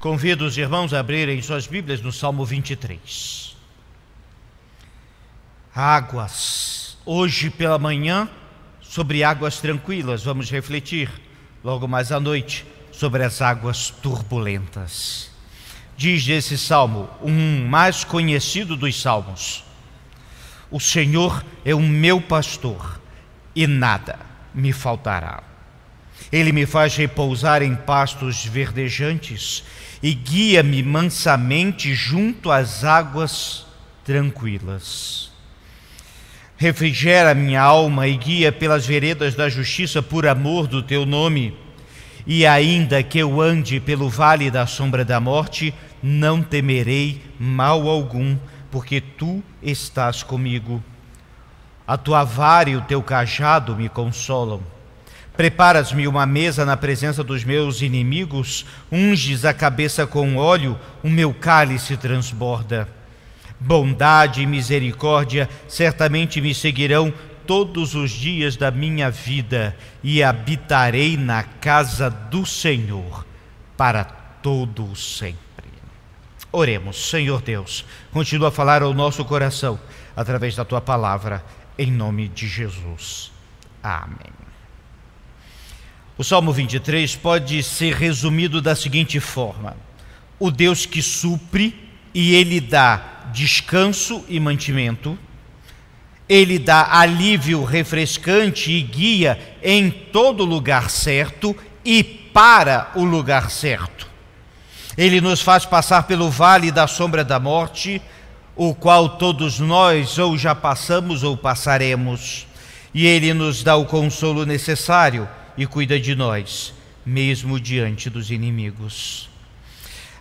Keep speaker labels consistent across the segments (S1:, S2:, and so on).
S1: Convido os irmãos a abrirem suas Bíblias no Salmo 23. Águas. Hoje pela manhã, sobre águas tranquilas, vamos refletir. Logo mais à noite, sobre as águas turbulentas. Diz esse salmo, um mais conhecido dos salmos: O Senhor é o meu pastor e nada me faltará. Ele me faz repousar em pastos verdejantes e guia-me mansamente junto às águas tranquilas. Refrigera minha alma e guia pelas veredas da justiça por amor do teu nome. E ainda que eu ande pelo vale da sombra da morte, não temerei mal algum, porque tu estás comigo. A tua vara e o teu cajado me consolam. Preparas-me uma mesa na presença dos meus inimigos, unges a cabeça com óleo, o meu cálice transborda. Bondade e misericórdia certamente me seguirão todos os dias da minha vida e habitarei na casa do Senhor para todo o sempre. Oremos, Senhor Deus, continua a falar ao nosso coração através da tua palavra, em nome de Jesus. Amém. O Salmo 23 pode ser resumido da seguinte forma: O Deus que supre e ele dá descanso e mantimento, ele dá alívio refrescante e guia em todo lugar certo e para o lugar certo. Ele nos faz passar pelo vale da sombra da morte, o qual todos nós ou já passamos ou passaremos, e ele nos dá o consolo necessário e cuida de nós, mesmo diante dos inimigos.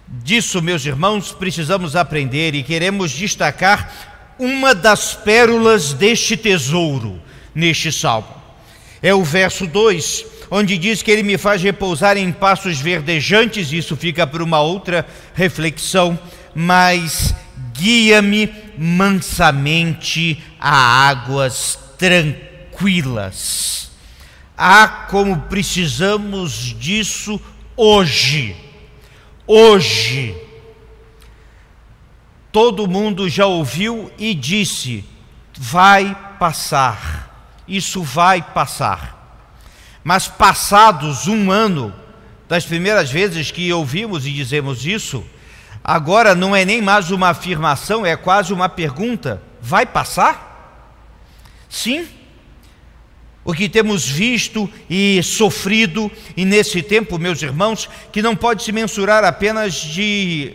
S1: Disso, meus irmãos, precisamos aprender e queremos destacar uma das pérolas deste tesouro neste salmo. É o verso 2, onde diz que ele me faz repousar em passos verdejantes, isso fica para uma outra reflexão, mas guia-me mansamente a águas tranquilas. Ah, como precisamos disso hoje. Hoje. Todo mundo já ouviu e disse: vai passar. Isso vai passar. Mas passados um ano das primeiras vezes que ouvimos e dizemos isso, agora não é nem mais uma afirmação, é quase uma pergunta: vai passar? Sim o que temos visto e sofrido, e nesse tempo, meus irmãos, que não pode se mensurar apenas de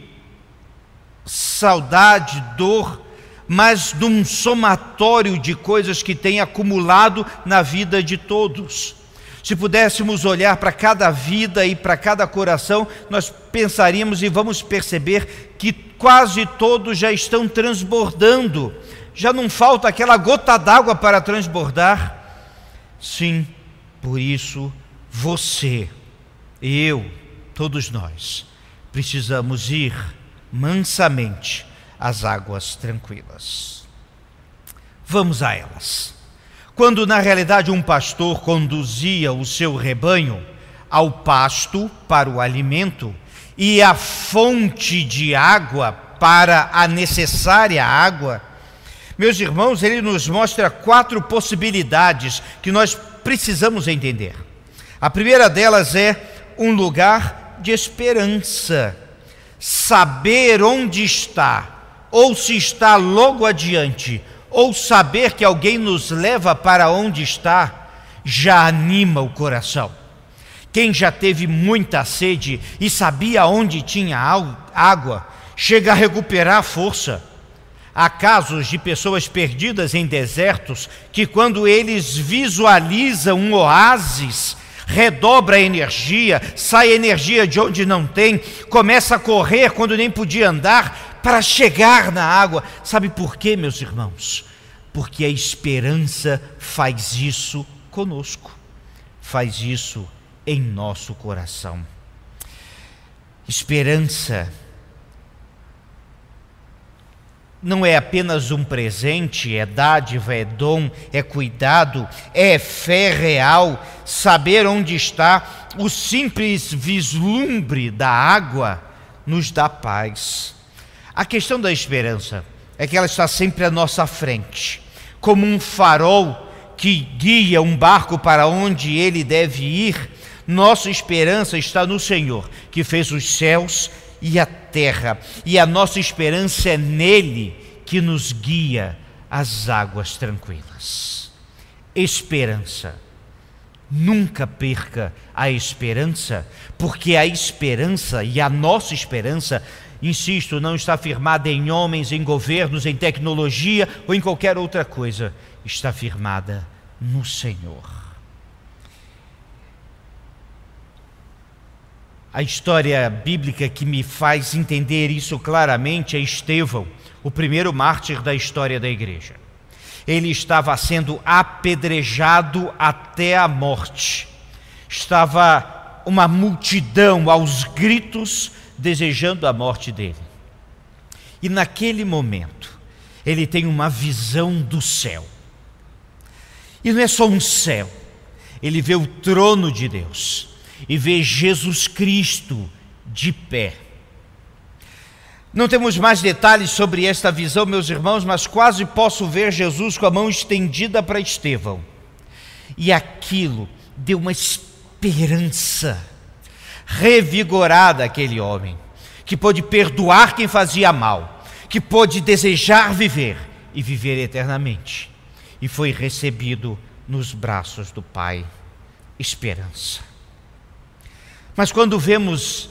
S1: saudade, dor, mas de um somatório de coisas que tem acumulado na vida de todos. Se pudéssemos olhar para cada vida e para cada coração, nós pensaríamos e vamos perceber que quase todos já estão transbordando, já não falta aquela gota d'água para transbordar. Sim, por isso você, eu, todos nós, precisamos ir mansamente às águas tranquilas. Vamos a elas. Quando na realidade um pastor conduzia o seu rebanho ao pasto para o alimento e à fonte de água para a necessária água, meus irmãos, ele nos mostra quatro possibilidades que nós precisamos entender. A primeira delas é um lugar de esperança. Saber onde está, ou se está logo adiante, ou saber que alguém nos leva para onde está, já anima o coração. Quem já teve muita sede e sabia onde tinha água, chega a recuperar a força Há casos de pessoas perdidas em desertos que, quando eles visualizam um oásis, redobra a energia, sai energia de onde não tem, começa a correr quando nem podia andar para chegar na água. Sabe por quê, meus irmãos? Porque a esperança faz isso conosco, faz isso em nosso coração. Esperança não é apenas um presente, é dádiva, é dom, é cuidado, é fé real, saber onde está o simples vislumbre da água nos dá paz. A questão da esperança é que ela está sempre à nossa frente, como um farol que guia um barco para onde ele deve ir. Nossa esperança está no Senhor, que fez os céus e a terra, e a nossa esperança é nele que nos guia às águas tranquilas. Esperança. Nunca perca a esperança, porque a esperança e a nossa esperança insisto, não está firmada em homens, em governos, em tecnologia ou em qualquer outra coisa, está firmada no Senhor. A história bíblica que me faz entender isso claramente é Estevão, o primeiro mártir da história da igreja. Ele estava sendo apedrejado até a morte. Estava uma multidão aos gritos desejando a morte dele. E naquele momento, ele tem uma visão do céu. E não é só um céu, ele vê o trono de Deus e vê Jesus Cristo de pé. Não temos mais detalhes sobre esta visão, meus irmãos, mas quase posso ver Jesus com a mão estendida para Estevão. E aquilo deu uma esperança revigorada aquele homem, que pôde perdoar quem fazia mal, que pôde desejar viver e viver eternamente. E foi recebido nos braços do Pai. Esperança. Mas quando vemos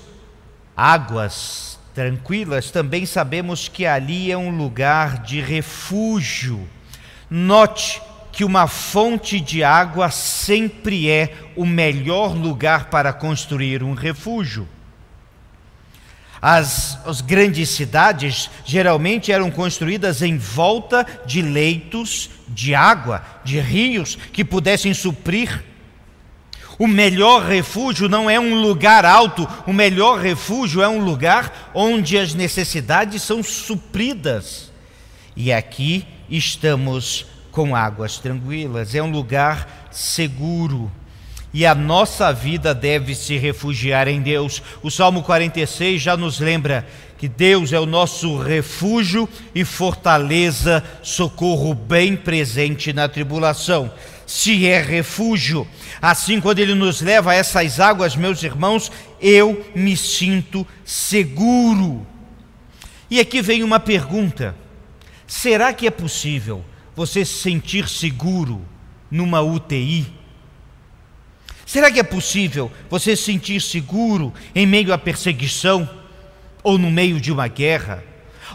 S1: águas tranquilas, também sabemos que ali é um lugar de refúgio. Note que uma fonte de água sempre é o melhor lugar para construir um refúgio. As, as, grandes cidades geralmente eram construídas em volta de leitos de água, de rios que pudessem suprir. O melhor refúgio não é um lugar alto, o melhor refúgio é um lugar onde as necessidades são supridas. E aqui estamos com águas tranquilas, é um lugar seguro. E a nossa vida deve se refugiar em Deus. O Salmo 46 já nos lembra que Deus é o nosso refúgio e fortaleza, socorro bem presente na tribulação. Se é refúgio, assim quando Ele nos leva a essas águas, meus irmãos, eu me sinto seguro. E aqui vem uma pergunta: será que é possível você se sentir seguro numa UTI? Será que é possível você se sentir seguro em meio à perseguição, ou no meio de uma guerra,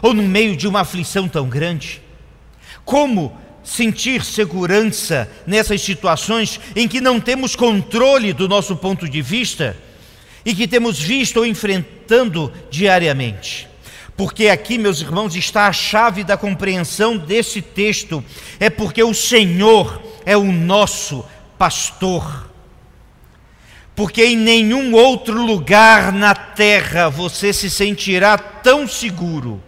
S1: ou no meio de uma aflição tão grande? Como sentir segurança nessas situações em que não temos controle do nosso ponto de vista e que temos visto ou enfrentando diariamente? porque aqui, meus irmãos, está a chave da compreensão desse texto. É porque o Senhor é o nosso pastor. Porque em nenhum outro lugar na terra você se sentirá tão seguro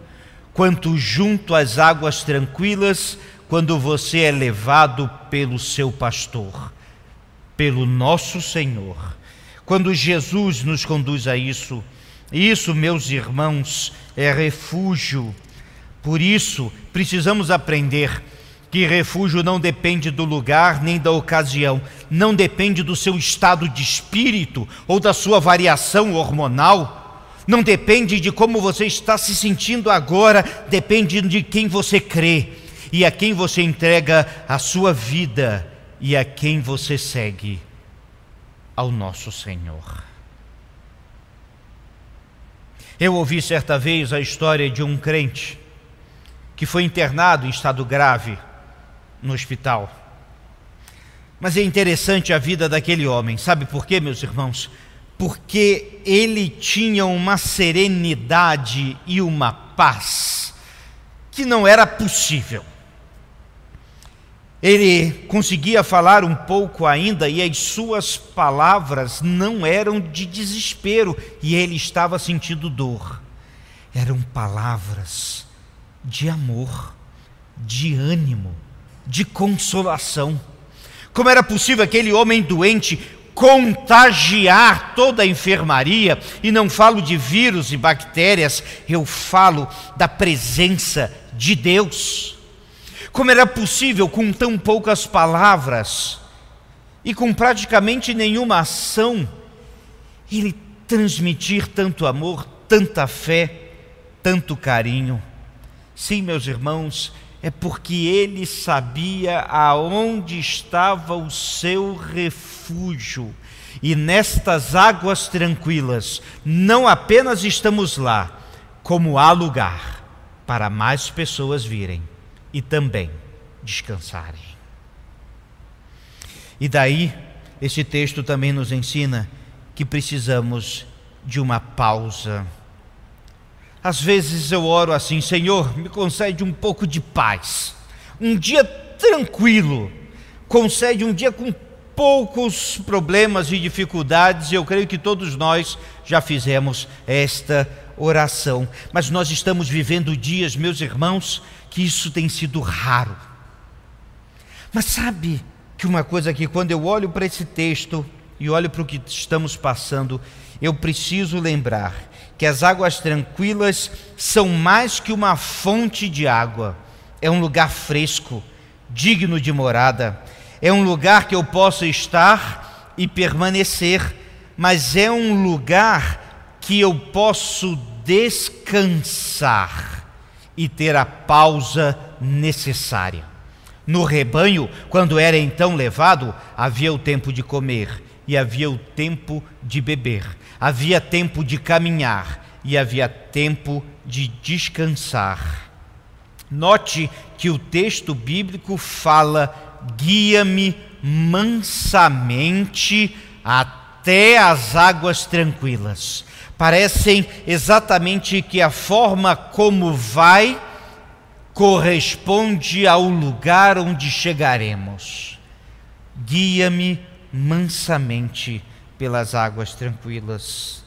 S1: quanto junto às águas tranquilas, quando você é levado pelo seu pastor, pelo nosso Senhor. Quando Jesus nos conduz a isso, isso, meus irmãos, é refúgio. Por isso, precisamos aprender que refúgio não depende do lugar nem da ocasião, não depende do seu estado de espírito ou da sua variação hormonal, não depende de como você está se sentindo agora, depende de quem você crê e a quem você entrega a sua vida e a quem você segue ao nosso Senhor. Eu ouvi certa vez a história de um crente que foi internado em estado grave no hospital. Mas é interessante a vida daquele homem, sabe por quê, meus irmãos? Porque ele tinha uma serenidade e uma paz que não era possível. Ele conseguia falar um pouco ainda e as suas palavras não eram de desespero e ele estava sentindo dor. Eram palavras de amor, de ânimo, de consolação. Como era possível aquele homem doente contagiar toda a enfermaria, e não falo de vírus e bactérias, eu falo da presença de Deus. Como era possível, com tão poucas palavras e com praticamente nenhuma ação, ele transmitir tanto amor, tanta fé, tanto carinho? Sim, meus irmãos, é porque ele sabia aonde estava o seu refúgio. E nestas águas tranquilas, não apenas estamos lá, como há lugar para mais pessoas virem e também descansarem. E daí, esse texto também nos ensina que precisamos de uma pausa. Às vezes eu oro assim, Senhor, me concede um pouco de paz, um dia tranquilo, concede um dia com poucos problemas e dificuldades, e eu creio que todos nós já fizemos esta oração. Mas nós estamos vivendo dias, meus irmãos, que isso tem sido raro. Mas sabe que uma coisa que quando eu olho para esse texto e olho para o que estamos passando, eu preciso lembrar que as águas tranquilas são mais que uma fonte de água, é um lugar fresco, digno de morada, é um lugar que eu posso estar e permanecer, mas é um lugar que eu posso descansar e ter a pausa necessária. No rebanho, quando era então levado, havia o tempo de comer e havia o tempo de beber, havia tempo de caminhar e havia tempo de descansar. Note que o texto bíblico fala: guia-me mansamente até as águas tranquilas parecem exatamente que a forma como vai corresponde ao lugar onde chegaremos. Guia-me mansamente pelas águas tranquilas.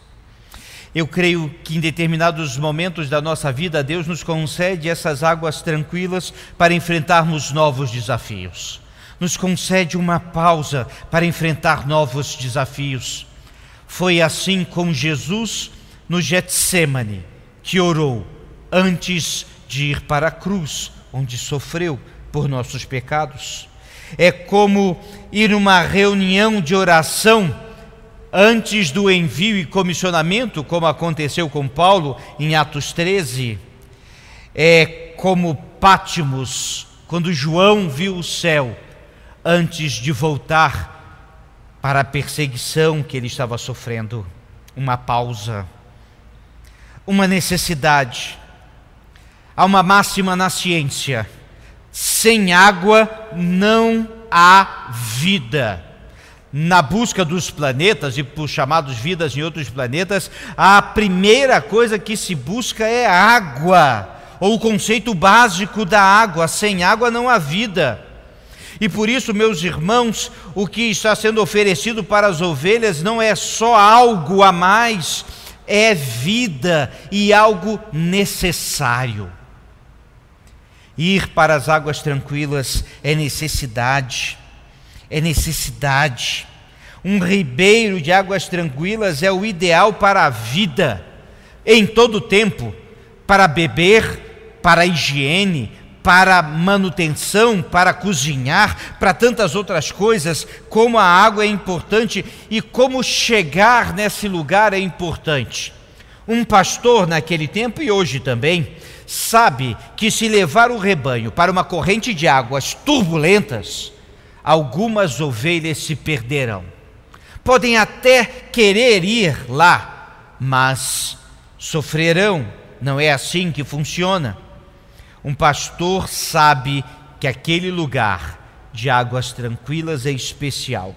S1: Eu creio que em determinados momentos da nossa vida, Deus nos concede essas águas tranquilas para enfrentarmos novos desafios. Nos concede uma pausa para enfrentar novos desafios. Foi assim com Jesus no Getsemane, que orou antes de ir para a cruz, onde sofreu por nossos pecados. É como ir numa reunião de oração antes do envio e comissionamento, como aconteceu com Paulo em Atos 13. É como Pátimos, quando João viu o céu antes de voltar para a perseguição que ele estava sofrendo, uma pausa, uma necessidade. Há uma máxima na ciência: sem água não há vida. Na busca dos planetas e por chamados vidas em outros planetas, a primeira coisa que se busca é água, ou o conceito básico da água: sem água não há vida. E por isso, meus irmãos, o que está sendo oferecido para as ovelhas não é só algo a mais, é vida e algo necessário. Ir para as águas tranquilas é necessidade, é necessidade. Um ribeiro de águas tranquilas é o ideal para a vida, em todo o tempo, para beber, para a higiene, para manutenção, para cozinhar, para tantas outras coisas, como a água é importante e como chegar nesse lugar é importante. Um pastor naquele tempo e hoje também sabe que se levar o rebanho para uma corrente de águas turbulentas, algumas ovelhas se perderão. Podem até querer ir lá, mas sofrerão. Não é assim que funciona. Um pastor sabe que aquele lugar de águas tranquilas é especial.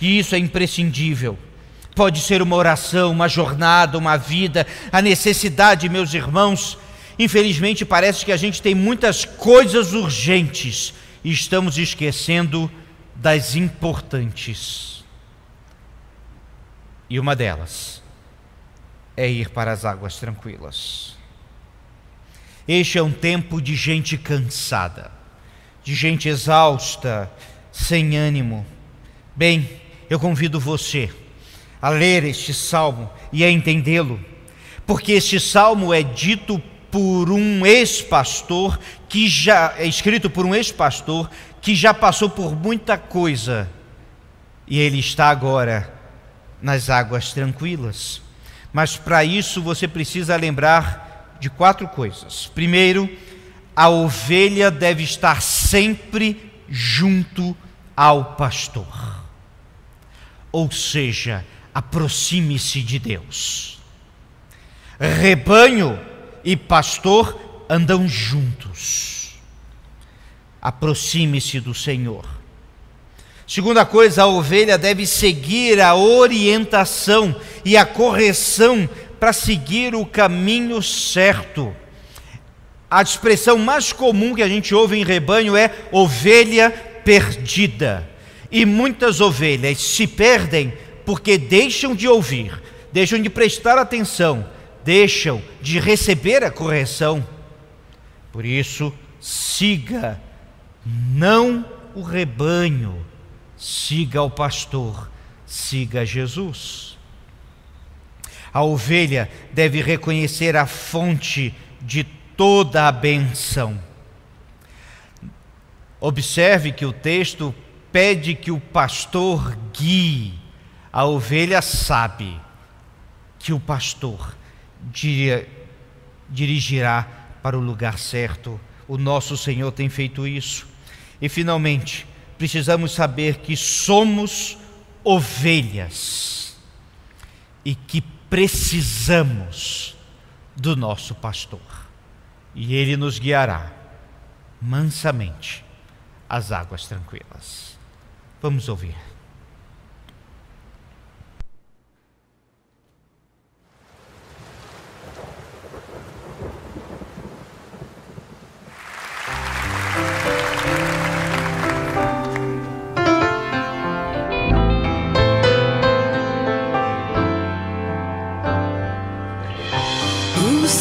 S1: E isso é imprescindível. Pode ser uma oração, uma jornada, uma vida, a necessidade, meus irmãos. Infelizmente, parece que a gente tem muitas coisas urgentes e estamos esquecendo das importantes. E uma delas é ir para as águas tranquilas. Este é um tempo de gente cansada, de gente exausta, sem ânimo. Bem, eu convido você a ler este salmo e a entendê-lo, porque este salmo é dito por um ex-pastor que já é escrito por um ex-pastor que já passou por muita coisa e ele está agora nas águas tranquilas. Mas para isso você precisa lembrar de quatro coisas. Primeiro, a ovelha deve estar sempre junto ao pastor. Ou seja, aproxime-se de Deus. Rebanho e pastor andam juntos. Aproxime-se do Senhor. Segunda coisa, a ovelha deve seguir a orientação e a correção para seguir o caminho certo. A expressão mais comum que a gente ouve em rebanho é ovelha perdida. E muitas ovelhas se perdem porque deixam de ouvir, deixam de prestar atenção, deixam de receber a correção. Por isso, siga não o rebanho, siga o pastor, siga Jesus. A ovelha deve reconhecer a fonte de toda a benção. Observe que o texto pede que o pastor guie a ovelha sabe que o pastor dirigirá para o lugar certo. O nosso Senhor tem feito isso. E finalmente, precisamos saber que somos ovelhas e que precisamos do nosso pastor. E ele nos guiará mansamente às águas tranquilas. Vamos ouvir.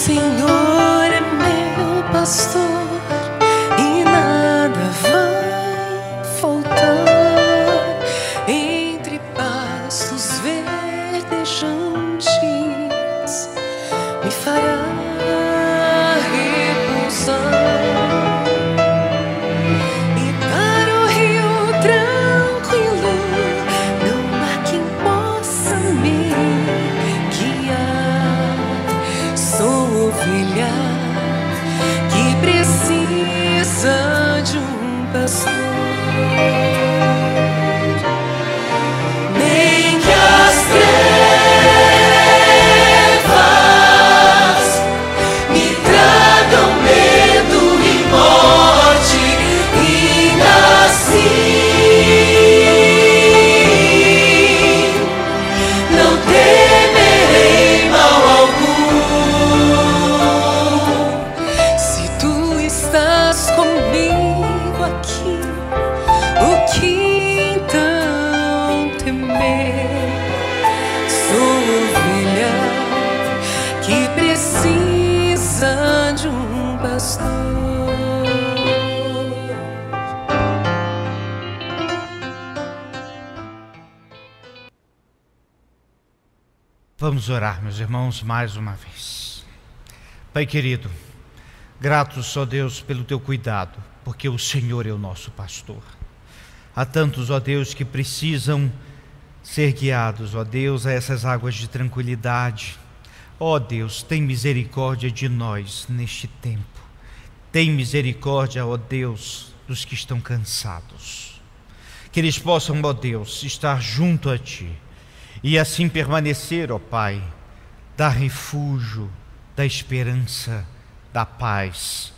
S1: Senhor é meu pastor. coração. Vamos orar, meus irmãos, mais uma vez. Pai querido, gratos só Deus pelo teu cuidado, porque o Senhor é o nosso pastor. Há tantos, ó Deus, que precisam ser guiados, ó Deus, a essas águas de tranquilidade. Ó Deus, tem misericórdia de nós neste tempo. Tem misericórdia, ó Deus, dos que estão cansados. Que eles possam, ó Deus, estar junto a Ti e assim permanecer, ó Pai, da refúgio, da esperança, da paz.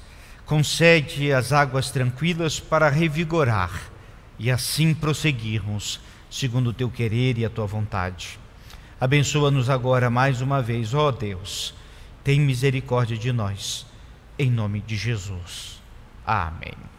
S1: Concede as águas tranquilas para revigorar e assim prosseguirmos segundo o teu querer e a tua vontade. Abençoa-nos agora mais uma vez, ó Deus. Tem misericórdia de nós. Em nome de Jesus. Amém.